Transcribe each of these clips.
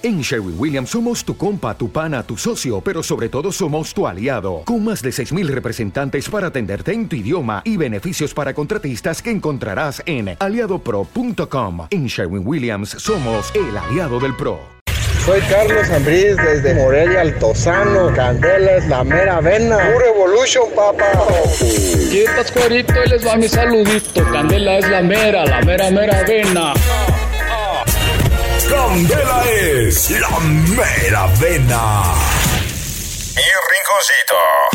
En Sherwin Williams somos tu compa, tu pana, tu socio, pero sobre todo somos tu aliado, con más de 6.000 representantes para atenderte en tu idioma y beneficios para contratistas que encontrarás en aliadopro.com. En Sherwin Williams somos el aliado del PRO. Soy Carlos Ambriz desde Morelia Altozano. Candela es la mera vena. Pure Evolution, papá. Quitas cuerito y les va mi saludito. Candela es la mera, la mera mera vena. Candela es la mera vena. Y rinconcito.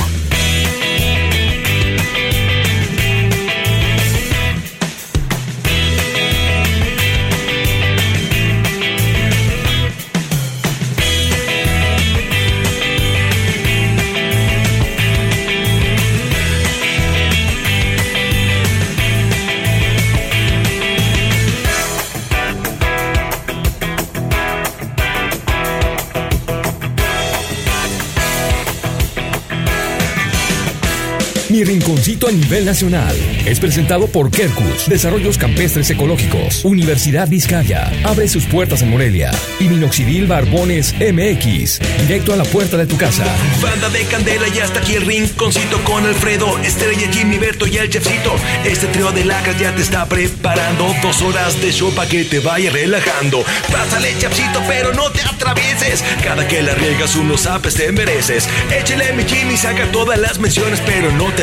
Mi rinconcito a nivel nacional es presentado por Kerkus, Desarrollos Campestres Ecológicos, Universidad Vizcaya, abre sus puertas en Morelia y Minoxidil Barbones MX, directo a la puerta de tu casa. Banda de Candela y hasta aquí el rinconcito con Alfredo, Estrella, Jimmy, Berto y el chefcito. Este trío de lacas ya te está preparando dos horas de show para que te vaya relajando. Pásale, chefcito, pero no te atravieses. Cada que la riegas unos apes te mereces. Échale mi Jimmy, saca todas las menciones, pero no te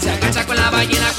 Se agacha con la ballena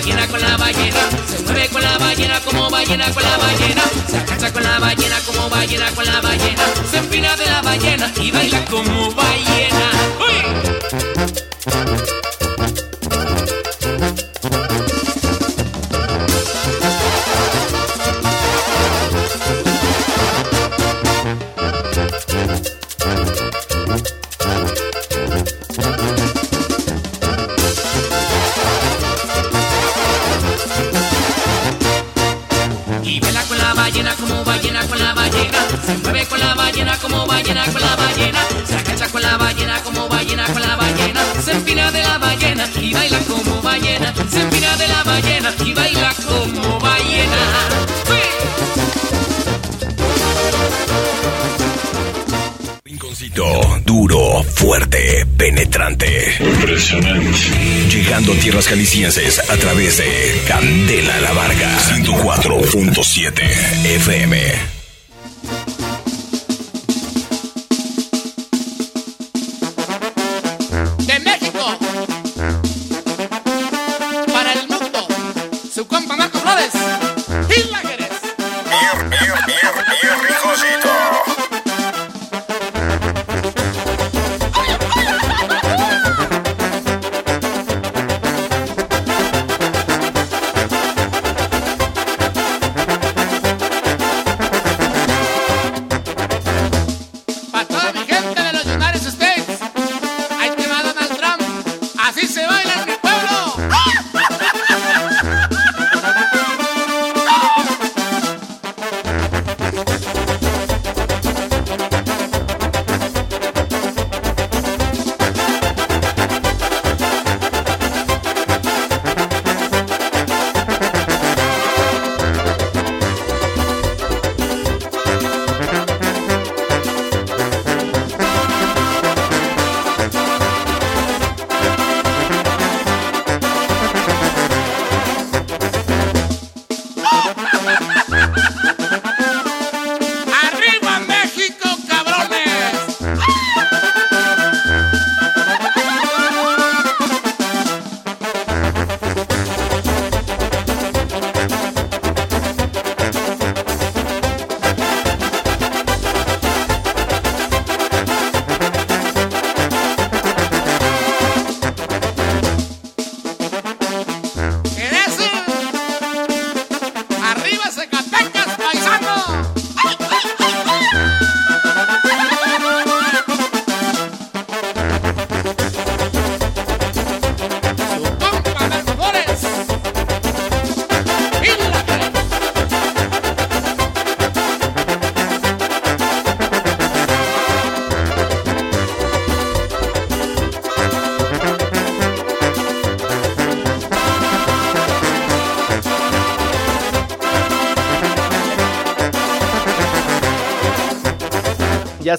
ballena con la ballena. Se mueve con la ballena como ballena con la ballena. Se agacha con la ballena como ballena con la ballena. Se empina de la ballena y baila como ballena. ¡Uy! Y baila con la ballena como ballena con la ballena. Se mueve con la ballena como ballena con la ballena. Se agacha con la ballena como ballena con la ballena. Se empina de la ballena y baila como ballena. Se empina de la ballena y baila como ballena. Duro, fuerte, penetrante. Impresionante. Llegando a tierras jaliscienses a través de Candela La Varga 104.7 FM.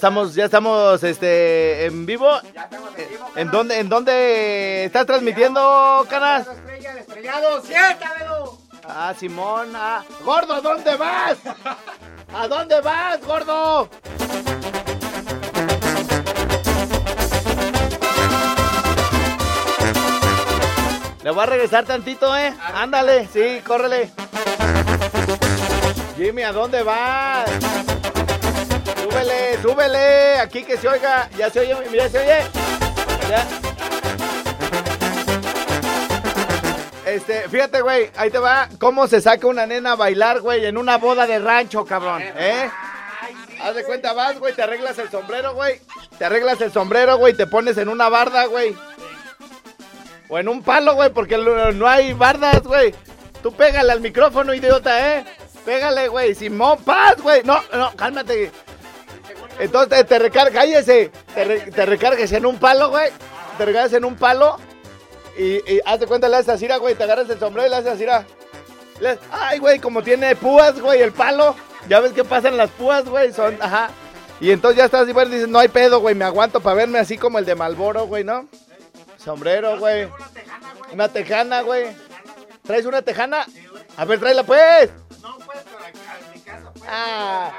Estamos, ya estamos este, en vivo. ¿En dónde, ¿En dónde estás transmitiendo, Canas? Estrella, el estrellado. Ah, Simón. Ah. Gordo, ¿a dónde vas? ¿A dónde vas, gordo? Le voy a regresar tantito, ¿eh? Ándale, sí, córrele. Jimmy, ¿a dónde vas? Súbele, súbele. Aquí que se oiga. Ya se oye, mira, se oye. Ya. Este, fíjate, güey, ahí te va cómo se saca una nena a bailar, güey, en una boda de rancho, cabrón, ¿eh? Haz de cuenta, vas, güey, te arreglas el sombrero, güey. Te arreglas el sombrero, güey, te pones en una barda, güey. O en un palo, güey, porque no hay bardas, güey. Tú pégale al micrófono, idiota, ¿eh? Pégale, güey. Simón, paz, güey. No, no, cálmate. Entonces te recargas, cállese. Te, re- te recargas en un palo, güey. Te recargas en un palo. Y, y haz de cuenta, le haces así, güey. Te agarras el sombrero y le haces así. Le- Ay, güey, como tiene púas, güey, el palo. Ya ves qué pasan las púas, güey. Son, ajá. Y entonces ya estás así, güey, dices, no hay pedo, güey. Me aguanto para verme así como el de Malboro, güey, ¿no? Sombrero, güey. Una tejana, güey. ¿Traes una tejana? A ver, tráela, pues. Ah.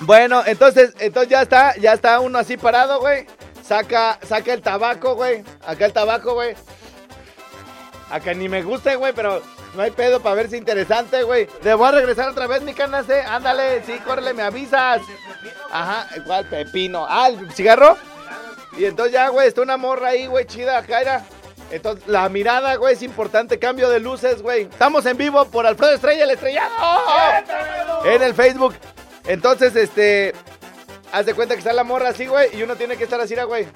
Bueno, entonces, entonces ya está, ya está uno así parado, güey. Saca, saca el tabaco, güey. Acá el tabaco, güey. Acá ni me guste, güey, pero no hay pedo para verse interesante, güey. Le voy a regresar otra vez, mi canas, eh. Ándale, sí, córrele, me avisas. Ajá, igual pepino. Ah, el cigarro. Y entonces ya, güey, está una morra ahí, güey, chida, Jaira. Entonces, la mirada, güey, es importante. Cambio de luces, güey. Estamos en vivo por Alfredo Estrella, el estrellado. En el Facebook. Entonces, este. Haz de cuenta que está la morra así, güey, y uno tiene que estar así, güey.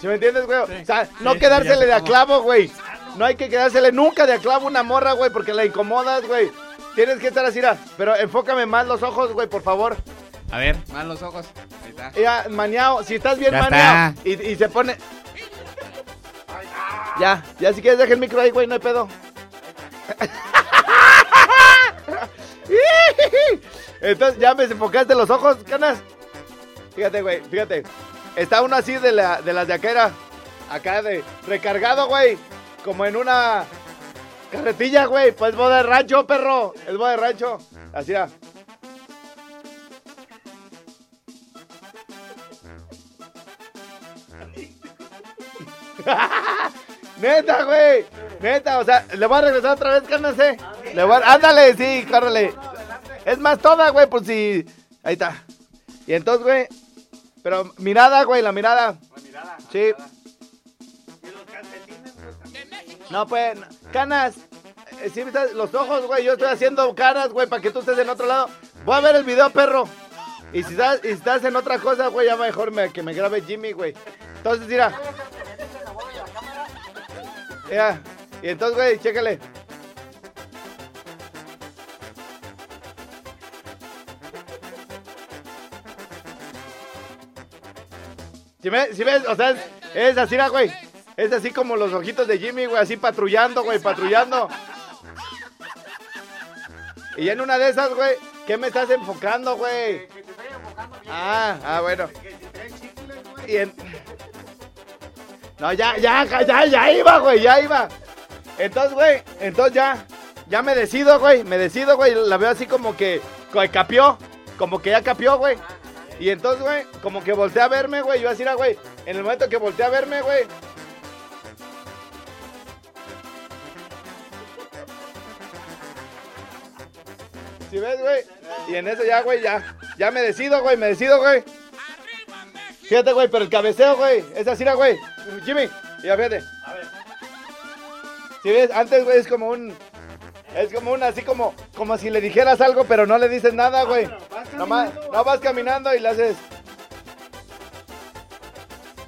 ¿Sí me entiendes, güey? O sea, no Sí, quedársele sé de a cómo. clavo, güey. No hay que quedársele nunca de a clavo a una morra, güey, porque la incomodas, güey. Tienes que estar así. Pero enfócame más los ojos, güey, por favor. A ver, más los ojos. Ahí está. Ya, maniao, si estás bien Ya maniao y, y se pone. Ya, ya si quieres deja el micro ahí, güey, no hay pedo. Entonces, ya me desenfocaste los ojos, canas. Fíjate, güey, fíjate. Está uno así de, la, de las de acá, de recargado, güey. Como en una carretilla, güey. Pues boda de rancho, perro. Es boda de rancho. Así era. Neta, güey. Neta, o sea, le voy a regresar otra vez, cárnese. Le voy a... Ándale, sí, córrele. Es más toda, güey, por si. Ahí está. Y entonces, güey. Pero mirada, güey, la mirada. Sí. No, pues, canas. eh, Sí, los ojos, güey. Yo estoy haciendo caras, güey, para que tú estés en otro lado. Voy a ver el video, perro. Y si estás, y si estás en otra cosa, güey, ya mejor me- que me grabe Jimmy, güey. Entonces, mira. Ya. Y entonces, güey, chécale. Si ves, si ves, o sea, es, así, ¿no, güey. Es así como los ojitos de Jimmy, güey, así patrullando, güey, patrullando. Y en una de esas, güey, ¿qué me estás enfocando, güey? Ah, ah, bueno. Y en... No, ya, ya, ya, ya iba, güey, ya iba. Entonces, güey, entonces ya, ya me decido, güey, me decido, güey, la veo así que, como que capió, como que ya capió, güey. Y entonces, güey, como que volteé a verme, güey, yo así era, güey, en el momento que volteé a verme, güey. ¿Sí ves, güey? Y en eso ya, güey, ya, ya me decido, güey, me decido, güey. Fíjate, güey, pero el cabeceo, güey, es así, güey. Jimmy, ya fíjate. Si ves, antes, güey, es como un. Es como un así como. Como si le dijeras algo, pero no le dices nada, güey. Nomás, no vas caminando y le haces.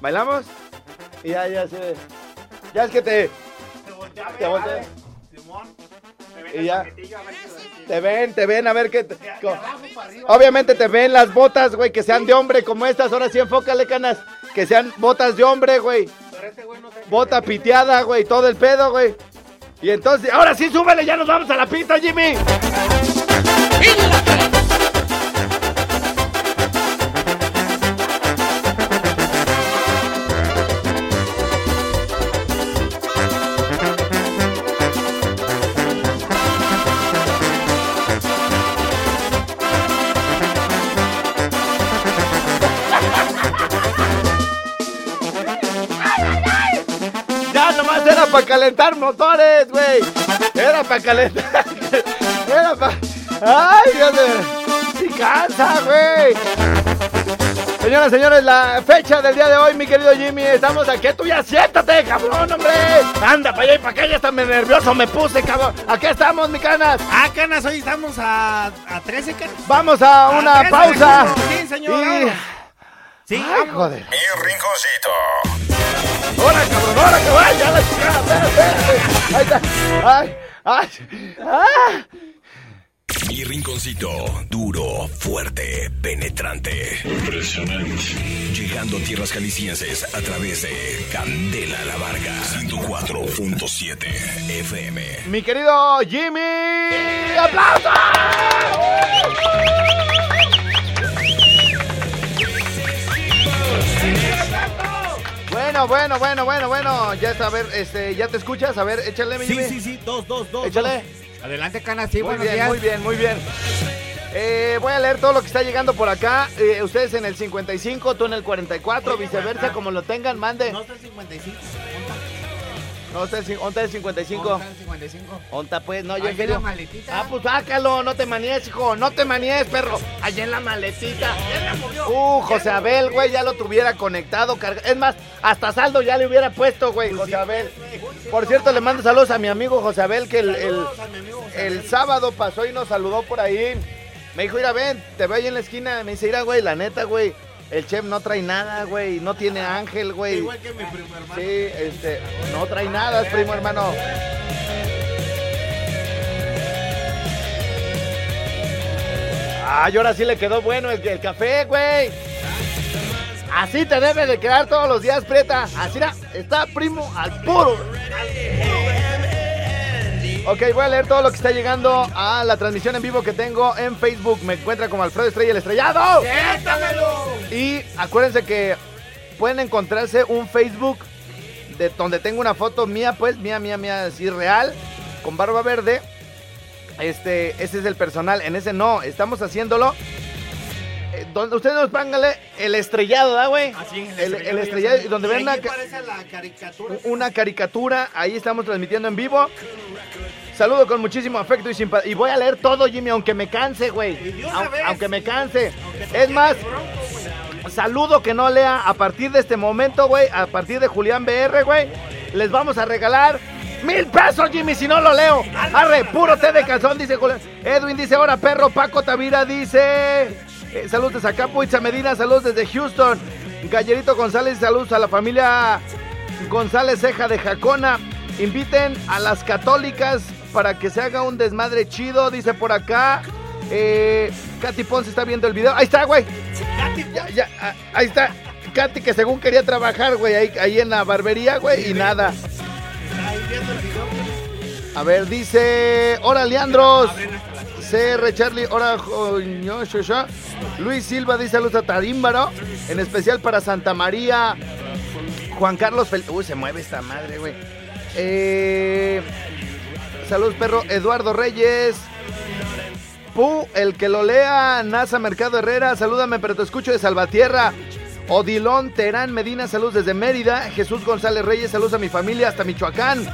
¿Bailamos? Y ya, ya se. Ya es que te. Te voltea. Y ya. Te ven, te ven, a ver qué. te- Obviamente te ven las botas, güey, que sean de hombre como estas. Ahora sí, enfócale, canas. Que sean botas de hombre, güey. Bota piteada, güey, todo el pedo, güey. Y entonces, ahora sí, súbele, ya nos vamos a la pista, Jimmy. Calentar motores, güey. Era para calentar. Era para. ¡Ay, Dios mío! ¡Sí cansa, güey! Señoras, señores, la fecha del día de hoy, mi querido Jimmy, estamos aquí. Tú ya siéntate, cabrón, hombre. Anda, para allá y para acá, ya está nervioso, me puse, cabrón. Aquí estamos, mi canas. Ah, canas, hoy estamos a, a 13, canas. Vamos a una 13, pausa. Sí, señor. Y-. Sí, Ay, joder. Mi rinconcito. ¡Ahora, cabrón! ¡Ahora, cabrón! ¡Ay, ya la chingada! ¡Espérate! ¡Ahí está! ¡Ay! ¡Ay! ¡Ah! Mi rinconcito, duro, fuerte, penetrante. Impresionante. Llegando a tierras jaliscienses a través de Candela la Varga. 104.7 FM. Mi querido Jimmy. ¡Aplausos! Bueno, bueno, bueno, bueno, bueno. Ya está, a ver, este, ¿ya te escuchas? A ver, échale, mi Sí, Jimmy. sí, sí, dos, dos, dos. Échale. dos. Adelante, canas, sí, muy buenos bien, días. muy bien, muy bien. Eh, voy a leer todo lo que está llegando por acá. Eh, ustedes en el 55, tú en el 44, viceversa, como lo tengan, mande. No está el 55. No, está el cin- ¿dónde está el 55? ¿Dónde está el 55? Onta pues, no, yo en en serio. la maletita. Ah, pues sácalo, no te maníes, hijo, no te maníes, perro. Allá en la maletita. Uh, José Abel, güey, ya lo tuviera conectado, carga- Es más, hasta saldo ya le hubiera puesto, güey, José Abel. Por cierto, le mando saludos a mi amigo José Abel, que el, el, el sábado pasó y nos saludó por ahí. Me dijo, mira, ven, te veo ahí en la esquina. Me dice, mira, güey, la neta, güey. El chef no trae nada, güey. No tiene ángel, güey. Igual que mi primo hermano. Sí, este, no trae nada, es primo hermano. Ay, ahora sí le quedó bueno el, el café, güey. Así te debe de quedar todos los días, Prieta. Así era, está primo al puro. Ok, voy a leer todo lo que está llegando a la transmisión en vivo que tengo en Facebook. Me encuentra como Alfredo Estrella el Estrellado. Y acuérdense que pueden encontrarse un Facebook de donde tengo una foto mía, pues, mía, mía, mía, así real, con barba verde. Este, ese es el personal. En ese no, estamos haciéndolo. eh, donde ustedes nos pónganle el estrellado, ¿da, güey? Así, en El, estrellado el estrellado, y donde ven una, caricatura. una caricatura, ahí estamos transmitiendo en vivo. Saludo con muchísimo afecto y simpatía. Y voy a leer todo, Jimmy, aunque me canse, güey. Aunque me canse. Es más, saludo que no lea a partir de este momento, güey. A partir de Julián BR, güey. Les vamos a regalar mil pesos, Jimmy, si no lo leo. Arre, puro té de calzón, dice Julián. Edwin dice, ahora perro. Paco Tavira dice, eh, saludos desde acá, Puitza Medina, saludos desde Houston. Gallerito González, saludos a la familia González Ceja de Jacona. Inviten a las católicas para que se haga un desmadre chido, dice por acá. Eh, Katy Ponce está viendo el video. Ahí está, güey. Ya, ya, ah, ahí está. Katy que según quería trabajar, güey, ahí, ahí en la barbería, güey, y nada. A ver, dice, hola Leandros. CR Charlie, hola. Luis Silva dice saludos a Tarímbaro, en especial para Santa María. Juan Carlos Fel... Uy, se mueve esta madre, güey. Eh... Saludos, perro. Eduardo Reyes. El que lo lea. NASA Mercado Herrera. Salúdame, pero te escucho de Salvatierra. Odilón Terán Medina, saludos desde Mérida. Jesús González Reyes, saludos a mi familia hasta Michoacán.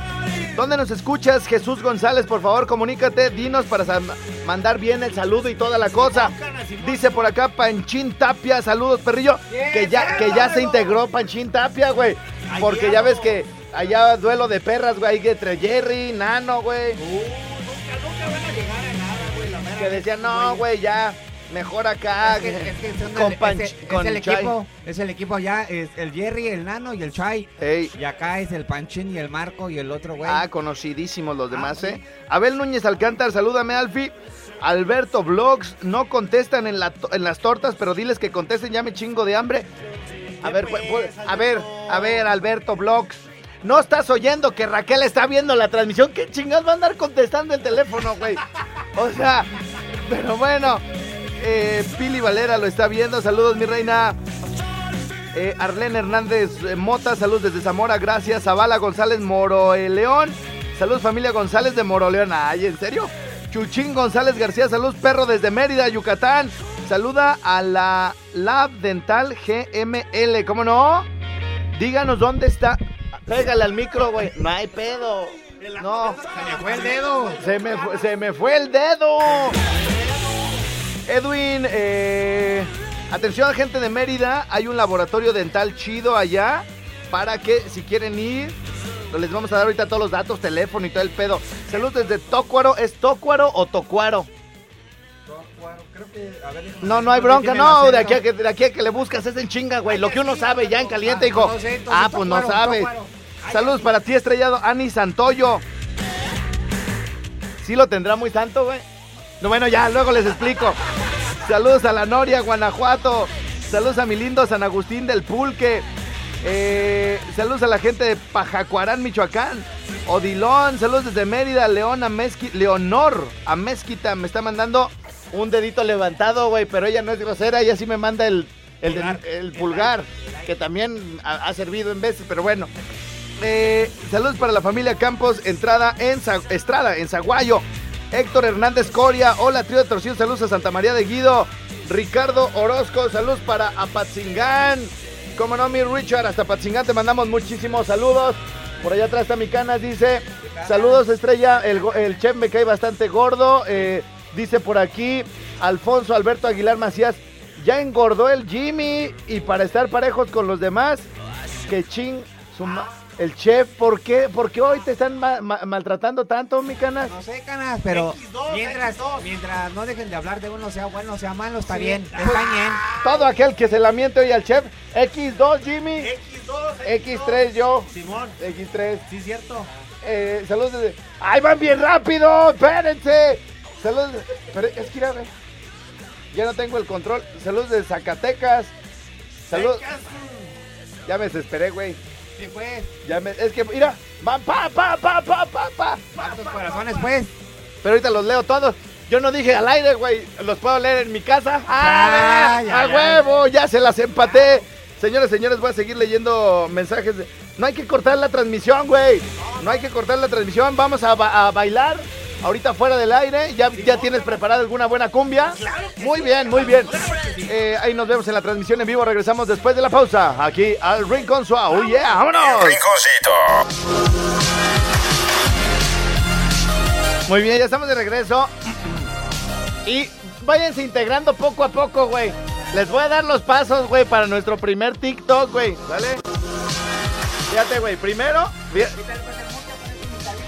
¿Dónde nos escuchas, Jesús González? Por favor, comunícate, dinos para mandar bien el saludo y toda la cosa. Dice por acá Panchín Tapia, saludos, perrillo. Que ya, que ya se integró Panchín Tapia, güey. Porque ya ves que allá duelo de perras, güey, entre Jerry, Nano, güey. Que decían, no, güey, ya, mejor acá. Es que- es que son con el- Panch- es el- es con el Chay. equipo, es el equipo ya, es el Jerry, el Nano y el Chai. Ey. Y acá es el Panchín y el Marco y el otro güey. Ah, conocidísimos los demás, sí. ¿eh? Abel Núñez Alcántar, salúdame, Alfi. Alberto Vlogs, no contestan en, la to- en las tortas, pero diles que contesten, ya me chingo de hambre. A ver, pu- pu- a ver, a ver, Alberto Vlogs. No estás oyendo que Raquel está viendo la transmisión. ¿Qué chingados va a andar contestando el teléfono, güey? O sea, Pero bueno, eh, Pili Valera lo está viendo. Saludos, mi reina. Eh, Arlene Hernández eh, Mota, saludos desde Zamora, gracias. Zavala González Moroleón, saludos familia González de Moroleón. Ay, ¿en serio? Chuchín González García, saludos perro desde Mérida, Yucatán. Saluda a la Lab Dental GML, ¿cómo no? Díganos dónde está. Pégale al micro, güey. No hay pedo. No. Se me fue el dedo. Se me, fue, se me fue el dedo. Edwin, eh, atención gente de Mérida, hay un laboratorio dental chido allá para que si quieren ir, les vamos a dar ahorita todos los datos, teléfono y todo el pedo. Saludos desde Tócuaro, ¿es Tócuaro o Tocuaro? No, no hay bronca, no, de aquí, a que, de aquí a que le buscas es en chinga, güey. Lo que uno sabe ya en caliente, hijo. Ah, pues no sabes. Saludos para ti, estrellado Ani Santoyo. ¿Sí lo tendrá muy santo, güey? No, bueno, ya, luego les explico. Saludos a la Noria, Guanajuato. Saludos a mi lindo San Agustín del Pulque. Eh, saludos a la gente de Pajacuarán, Michoacán. Odilón, saludos desde Mérida, León a Mezquita, Leonor a Mezquita. Me está mandando un dedito levantado, güey, pero ella no es grosera, ella sí me manda el, el, Pulgar. el pulgar, que también ha, ha servido en veces, pero bueno. Eh, saludos para la familia Campos, entrada en Za- Estrada, en Zaguayo. Héctor Hernández Coria, hola, trío de torcidos, saludos a Santa María de Guido. Ricardo Orozco, saludos para Apatzingán. Como no, mi Richard, hasta Apatzingán te mandamos muchísimos saludos. Por allá atrás está mi canas, dice, saludos Estrella, el, el chef me cae bastante gordo. Eh, dice por aquí, Alfonso Alberto Aguilar Macías, ya engordó el Jimmy y para estar parejos con los demás, que ching, su el chef, ¿por qué? ¿Por qué hoy te están ma- ma- maltratando tanto, mi canas? No sé, canas, pero mientras, mientras no dejen de hablar de uno, sea bueno, sea malo, está bien, está bien. Todo aquel que se la miente hoy al chef, X2 Jimmy, X2, X3 yo, Simón. X3. Sí, cierto. Eh, saludos desde... ¡Ay, van bien rápido! ¡Espérense! Saludos... Pero es que mira, ve. Ya no tengo el control. Saludos de Zacatecas. Saludos... Ya me desesperé, güey. Sí, pues, Ya me... Es que, mira, van pa, pa, pa, pa, pa, pa. ¿cuántos corazones, pues? Pero ahorita los leo todos. Yo no dije al aire, güey. Los puedo leer en mi casa. Ah, ¡Ah! ya, ¡A ya. huevo! Ya se las empaté. Señores, señores, voy a seguir leyendo mensajes. de- No hay que cortar la transmisión, güey. No hay que cortar la transmisión. Vamos a, ba- a bailar. Ahorita fuera del aire. ¿Ya, ya tienes preparada alguna buena cumbia? Muy bien, muy bien. Eh, ahí nos vemos en la transmisión en vivo. Regresamos después de la pausa. Aquí al Rincón Suave. ¡Oh, yeah! ¡Vámonos! Rinconcito. Muy bien, ya estamos de regreso. Y váyanse integrando poco a poco, güey. Les voy a dar los pasos, güey, para nuestro primer TikTok, güey. ¿Vale? Fíjate, güey. Primero.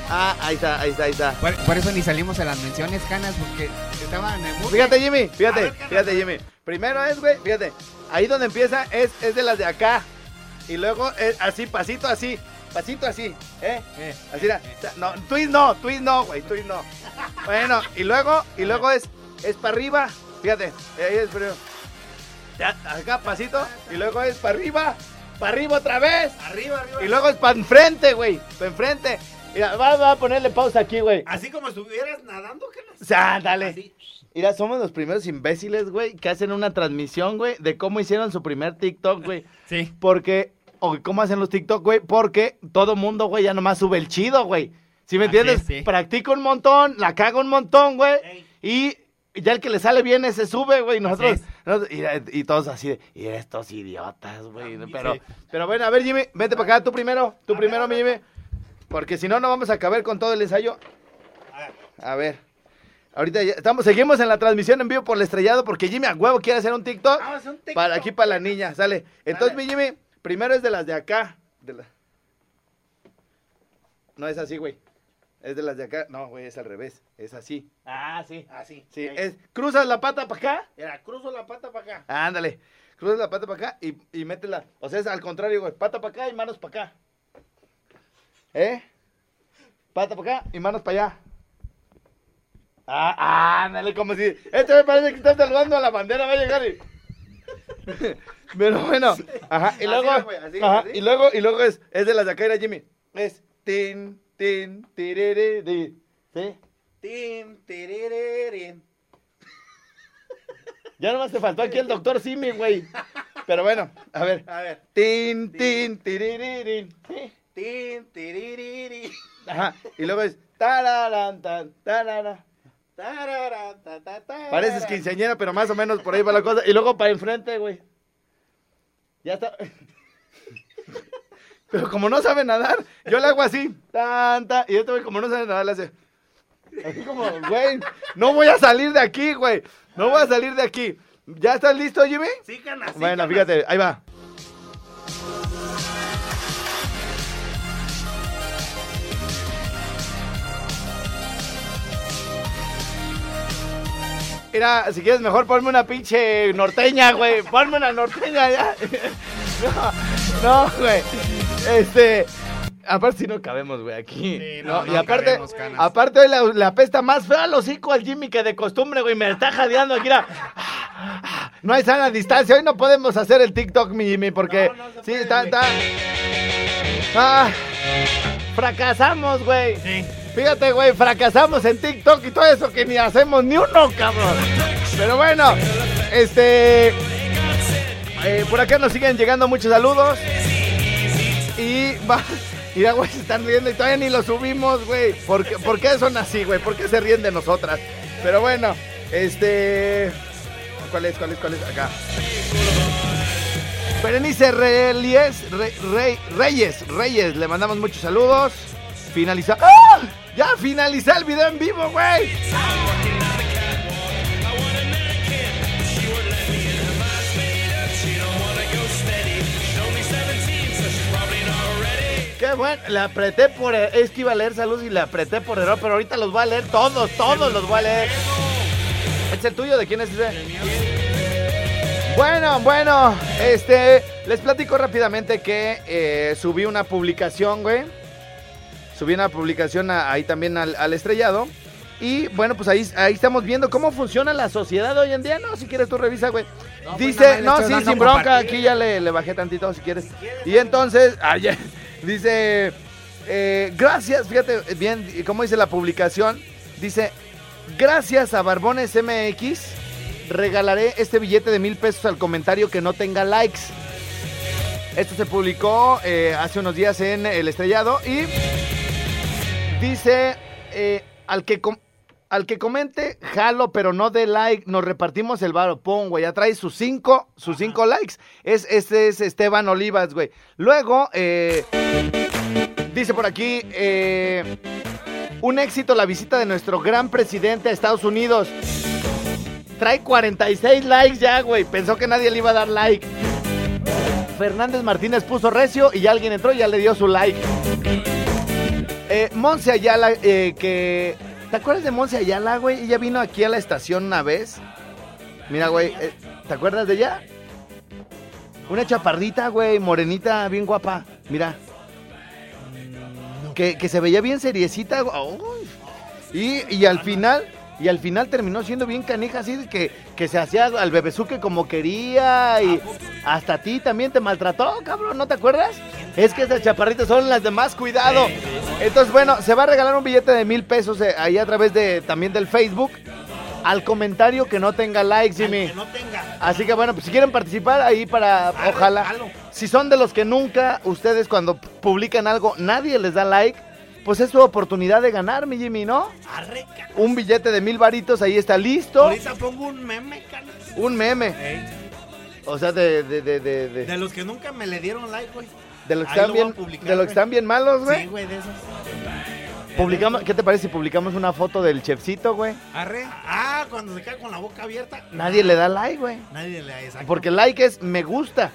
Ah, ahí está, ahí está, ahí está. Por, por eso ni salimos a las menciones, canas, porque estaban en el Fíjate, Jimmy, fíjate, fíjate, Jimmy. Primero es, güey, fíjate. Ahí donde empieza es, es de las de acá. Y luego es así, pasito así. Pasito así, ¿eh? Eh, Así era. No, twist no, twist no, güey, twist no. Bueno, y luego, y luego es, es para arriba. Fíjate, ahí es primero. Ya, acá, pasito. Y luego es para arriba, para arriba otra vez. Arriba, arriba. Y luego es para enfrente, güey, para enfrente. Mira, va, va a ponerle pausa aquí, güey. Así como estuvieras nadando, que O sea, dale. Así. Mira, somos los primeros imbéciles, güey, que hacen una transmisión, güey, de cómo hicieron su primer TikTok, güey. Sí. Porque, o cómo hacen los TikTok, güey, porque todo mundo, güey, ya nomás sube el chido, güey. ¿Sí me Así entiendes? es, sí. Practica un montón, la caga un montón, güey. Y ya el que le sale bien ese sube, güey. Nosotros, nosotros- y, y todos así de, y estos idiotas, güey. Pero, Sí. pero bueno, a ver, Jimmy, vete para acá, tú primero, tú primero, mi Jimmy. Porque si no, no vamos a acabar con todo el ensayo. A ver. Ahorita ya estamos, seguimos en la transmisión en vivo por el estrellado porque Jimmy a huevo quiere hacer un TikTok. Vamos a hacer un TikTok. Para aquí para la niña, sale. Entonces, mi Jimmy, primero es de las de acá. de la- No es así, güey. Es de las de acá. No, güey, es al revés. Es así. Ah, sí. Así. Sí, Ahí. es cruzas la pata para acá. Mira, cruzo la pata para acá. Ándale. Cruzas la pata para acá y, y métela. O sea, es al contrario, güey. Pata para acá y manos para acá. ¿Eh? Pata para acá y manos para allá. Ah, ándale, como si. Este me parece que está saludando a la bandera, va a llegar y. Pero bueno, ajá, y Así, luego, güey, así, ajá, así. y luego, y luego es, es de acá, era Jimmy. Es tin, tin, tirere, di. ¿Sí? Tin, tirirín. Ya nomás te faltó aquí el doctor Simi, güey. Pero bueno, a ver. A ver. Tin, tin, tiriririn. Sí. Tin, tiririri. Ajá. Y luego es. Tararán, tan, tarara. Tararán, ta, ta, tararán. Pareces quinceañera, pero más o menos por ahí va la cosa. Y luego para enfrente, güey. Ya está. Pero como no sabe nadar, yo le hago así. Tan, tan, y este güey, como no sabe nadar, le hace. Así como, güey, no voy a salir de aquí, güey. No voy a salir de aquí. ¿Ya estás listo, Jimmy? Sí, canas, sí, Bueno, canas. fíjate, ahí va. Mira, si quieres mejor ponme una pinche norteña, güey. Ponme una norteña ya. No, no, güey. Este. Aparte, si no cabemos, güey, aquí. Sí, no, no, y aparte, cabemos, aparte hoy la, la apesta más fea al hocico al Jimmy que de costumbre, güey. Me está jadeando aquí. mira. No hay sana distancia. Hoy no podemos hacer el TikTok, mi Jimmy, porque. sí, está, está. Ah, fracasamos, güey. Fíjate, güey, fracasamos en TikTok y todo eso que ni hacemos ni uno, cabrón. Pero bueno, este. eh, por acá nos siguen llegando muchos saludos. Y va. Mira, güey, se están riendo y todavía ni lo subimos, güey. ¿Por qué, por qué son así, güey? ¿Por qué se ríen de nosotras? Pero bueno, este. ¿Cuál es? ¿Cuál es? ¿Cuál es? Acá. Berenice Reyes, Re- Rey- Reyes, Reyes, le mandamos muchos saludos. Finaliza. ¡Ah! Ya finalizé el video en vivo, güey. Qué bueno, le apreté por. Es que iba a leer saludos y le apreté por error, pero ahorita los voy a leer todos, todos los voy a leer. ¿Es el tuyo? ¿De quién es ese? Bueno, bueno, este, les platico rápidamente que eh, subí una publicación, güey. Subí una publicación a- ahí también al, al estrellado. Y bueno, pues ahí, ahí estamos viendo cómo funciona la sociedad hoy en día. No, si quieres tú revisa, güey. pues, Dice, no, sí, sin bronca, aquí ya le, le bajé tantito si quieres. Y entonces, ayer, dice, eh, gracias, fíjate bien, cómo dice la publicación. Dice, gracias a Barbones MX, regalaré este billete de mil pesos al comentario que no tenga likes. Esto se publicó eh, hace unos días en El Estrellado y dice, eh, al que... com- al que comente, jalo, pero no de like, nos repartimos el varo. Pum, güey, ya trae sus cinco, sus cinco likes. Es, este es Esteban Olivas, güey. Luego, eh, dice por aquí, eh, un éxito la visita de nuestro gran presidente a Estados Unidos. Trae 46 likes ya, güey. Pensó que nadie le iba a dar like. Fernández Martínez puso recio y ya alguien entró y ya le dio su like. Eh, Monse Ayala, eh, que... ¿Te acuerdas de Monse Ayala, güey? Ella vino aquí a la estación una vez. Mira, güey, eh, ¿te acuerdas de ella? Una chaparrita, güey, morenita, bien guapa. Mira. Que, que se veía bien seriecita. güey. Uy. Y, y al final... Y al final terminó siendo bien canija, así de que, que se hacía al bebezuque como quería y hasta a ti también te maltrató, cabrón, ¿no te acuerdas? Es que esas chaparritas son las de más cuidado. Entonces, bueno, se va a regalar un billete de mil pesos eh, ahí a través de también del Facebook al comentario que no tenga likes, Jimmy. no tenga. Así que bueno, pues si quieren participar ahí para, ojalá. Si son de los que nunca, ustedes cuando publican algo, nadie les da like, pues es su oportunidad de ganar, mi Jimmy, ¿no? Arre, canas. Un billete de mil varitos, ahí está listo. Ahorita pongo un meme, canas. Un meme. O sea, de, de, de, de, de- De los que nunca me le dieron like, güey. de los que Ahí están lo bien, publicar, de los que están bien malos, güey. Sí, güey, de esos. Publicamos, ¿qué te parece si publicamos una foto del chefcito, güey? Arre. Ah, cuando se queda con la boca abierta. Nadie le da like, güey. Nadie le da exacto. Porque like es me gusta.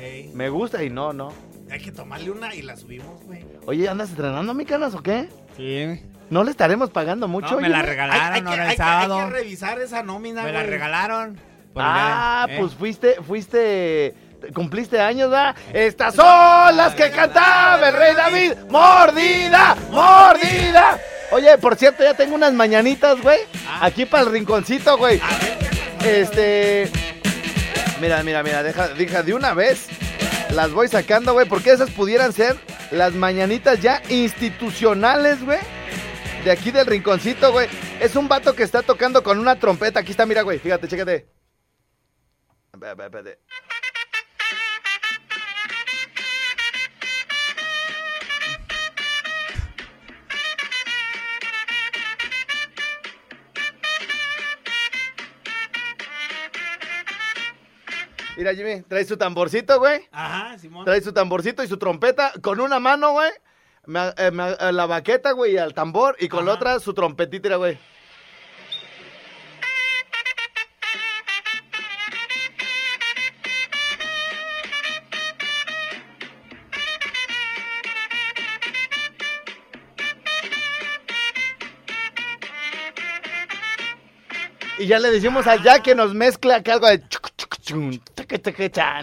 Ey, Me gusta y no, no. hay que tomarle una y la subimos, güey. Oye, ¿andas entrenando, mi canas, o qué? Sí. ¿No le estaremos pagando mucho? No, me la regalaron Hay- hay que- ahora hay el que- hay sábado. que revisar esa nómina, Me la regalaron. Ah, ¿eh? pues fuiste, fuiste, cumpliste años, ¿verdad? Estas son las que cantaba el rey David. ¡Mordida! ¡Mordida! Oye, por cierto, ya tengo unas mañanitas, güey. Aquí para el rinconcito, güey. Este. Mira, mira, mira, deja, deja de una vez. Las voy sacando, güey, porque esas pudieran ser las mañanitas ya institucionales, güey. De aquí del rinconcito, güey. Es un vato que está tocando con una trompeta. Aquí está, mira, güey. Fíjate, chécate. Ve, ve, Mira, Jimmy, trae su tamborcito, güey. Ajá, Simón. Trae su tamborcito y su trompeta con una mano, güey. me- eh, me- eh, la baqueta, güey, y al tambor. Y con la otra su trompetita, güey. Y ya le decimos a Jack que nos mezcla acá algo de...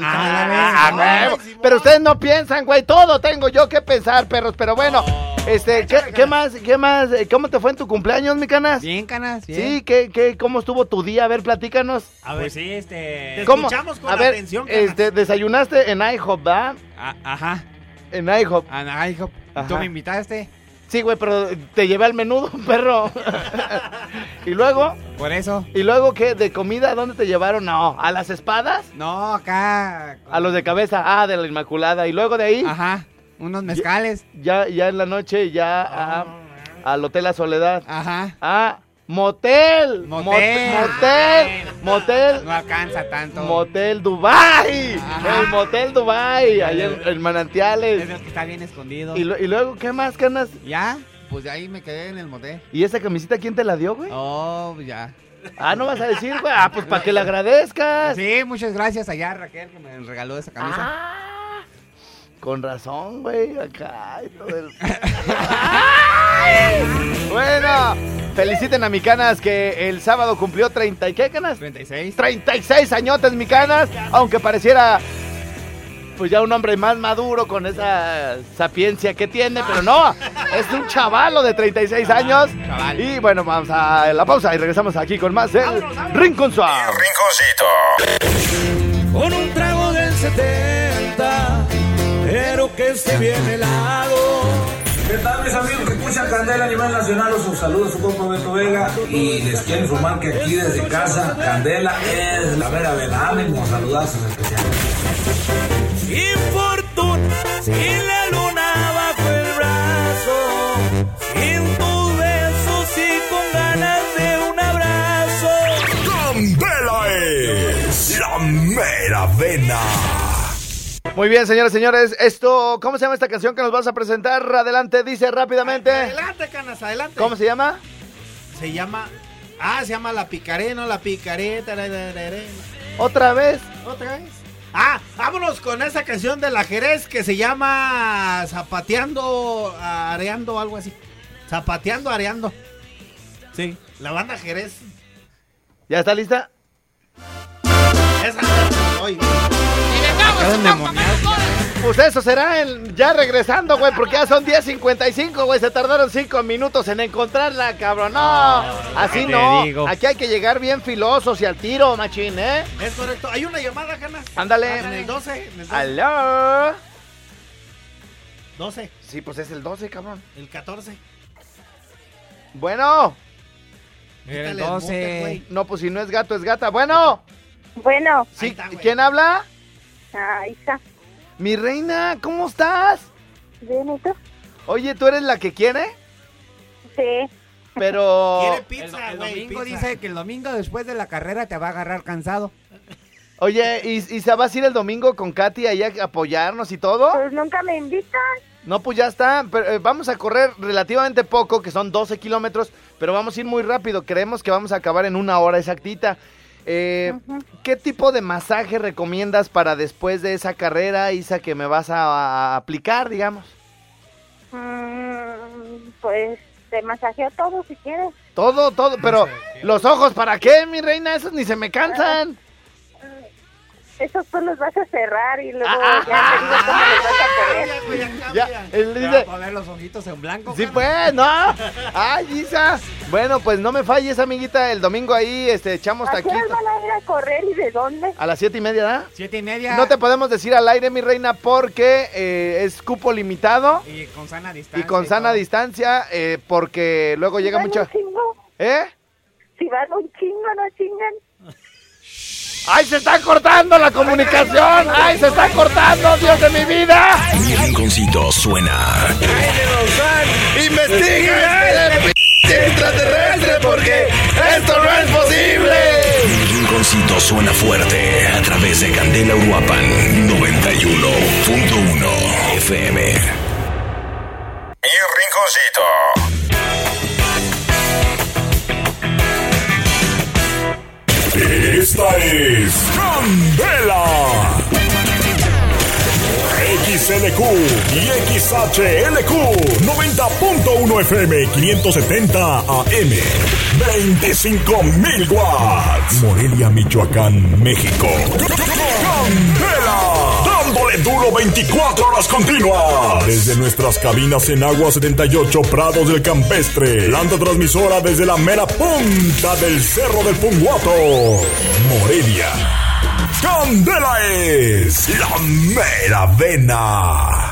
Ah, ah. Pero ustedes no piensan, güey. Todo tengo yo que pensar, perros. Pero bueno, este, ¿qué, qué más? ¿Qué más? Eh, ¿Cómo te fue en tu cumpleaños, mi canas? Bien, canas, bien. Sí, ¿qué, qué, ¿cómo estuvo tu día? A ver, platícanos. A ver, Pues sí, este... Te ¿Cómo? escuchamos con A ver, atención, canas. este, desayunaste en IHOP, ¿va? a- ajá. En IHOP. Ah, hijo, Ajá. tú me invitaste. Sí, güey, pero te llevé al menudo, perro. y luego, Por eso. ¿y luego qué? ¿De comida? ¿A dónde te llevaron? No, ¿a las espadas? No, acá... A los de cabeza, ah, de la Inmaculada. Y luego de ahí, Ajá. Unos mezcales. ya, ya en la noche, ya a- al Hotel La Soledad. Ajá. Ah, motel. Motel. Mot- motel. Motel. No alcanza tanto. Motel Dubai. Ajá. El Motel Dubai. Ahí en, en Es Manantiales. el que está bien escondido. Y, lo- y luego, ¿qué más, canas? ¿Ya? Pues de ahí me quedé en el motel. ¿Y esa camisita quién te la dio, güey? Oh, ya. Ah, no vas a decir, güey. Ah, pues para que le agradezcas. Sí, muchas gracias allá Raquel que me regaló esa camisa. Ah, con razón, güey. Acá y todo el... bueno, feliciten a mi canas que el sábado cumplió 30 y qué canas? 36. 36 añotes, mi canas, aunque pareciera pues ya un hombre más maduro con esa sapiencia que tiene, pero no, es un chavalo de 36 años. chaval. Y bueno, vamos a la pausa y regresamos aquí con más del Rincón Suave. Rinconcito. Con un trago del 70, pero que esté bien helado. ¿Qué tal mis amigos que escuchan Candela a nivel nacional? Os saludo a su compa Beto Vega y les quiero informar que aquí desde casa Candela es la vera vela. Ánimo, saludazos especiales. Infortuna, sin la luna bajo el brazo, sin tus besos y con ganas de un abrazo. Candela es la mera vena. Muy bien, señores, señores, esto, ¿cómo se llama esta canción que nos vas a presentar? Adelante, dice rápidamente. Adelante, canas, adelante. ¿Cómo se llama? Se llama. Ah, se llama La Picaré, no La Picaré. tararararé. Otra vez. ¿Otra vez? Ah, vámonos con esa canción de la Jerez que se llama Zapateando, Areando, algo así. Zapateando, Areando. Sí, la banda Jerez. ¿Ya está lista? Esa hoy. Pues eso será el- ya regresando, güey, porque ya son 10.55, güey. Se tardaron 5 minutos en encontrarla, cabrón. No, así te no. digo. Aquí hay que llegar bien filosos y al tiro, machín, ¿eh? Es correcto. Hay una llamada, Ganas. Ándale. En el 12. En el 12. ¡Aló! 12. Sí, pues es el 12, cabrón. El 14. Bueno. El Quítale el mute, 12. güey. No, pues si no es gato, es gata. Bueno. Bueno, Sí, está. ¿quién habla? Ah, hija, Mi reina, ¿cómo estás? bien, ¿y tú? Oye, ¿tú eres la que quiere? Sí, Pero... Quiere El, pizza, el güey. domingo pizza. dice que el domingo después de la carrera te va a agarrar cansado. Oye, ¿y, y se vas a ir el domingo con Katy allá a apoyarnos y todo? pues nunca me invitan. No, pues ya está. Pero, eh, vamos a correr relativamente poco, que son 12 kilómetros, pero vamos a ir muy rápido. Creemos que vamos a acabar en una hora exactita. Eh, ¿Qué tipo de masaje recomiendas para después de esa carrera, Isa, que me vas a, a aplicar, digamos? Mm, pues te masajeo todo si quieres. Todo, todo, pero los ojos, ¿para qué, mi reina? Esos ni se me cansan. Esos tú los vas a cerrar y luego Ah, ya te digo cómo los vas a poner. Ya, Te dice, a poner los ojitos en blanco. Sí, carnal. pues, ¿no? Ay, Isa. Bueno, pues no me falles, amiguita. El domingo ahí este, echamos ¿A qué hora taquitos. van a ir a correr y de dónde? A las siete y media, ¿da? Siete y media. No te podemos decir al aire, mi reina, porque eh, es cupo limitado Y con sana distancia. y con sana distancia, eh, porque luego llega mucho... un chingo, ¿Eh? si van un chingo, no chingan. ¡Ay, se está cortando la comunicación! ¡Ay, se está cortando, Dios de mi vida! Mi rinconcito suena. ¡Investiga este p- extraterrestre porque esto no es posible! Mi rinconcito suena fuerte a través de Candela Uruapan 91.1 FM. Mi rinconcito. Esta es Candela. XLQ y XHLQ 90.1 FM 570 AM 25.000 watts. Morelia, Michoacán, México. Candela duro 24 horas continuas. Desde nuestras cabinas en Agua 78 Prados del Campestre. Planta transmisora desde la mera punta del Cerro del Punguato. Morelia. Candela es la mera vena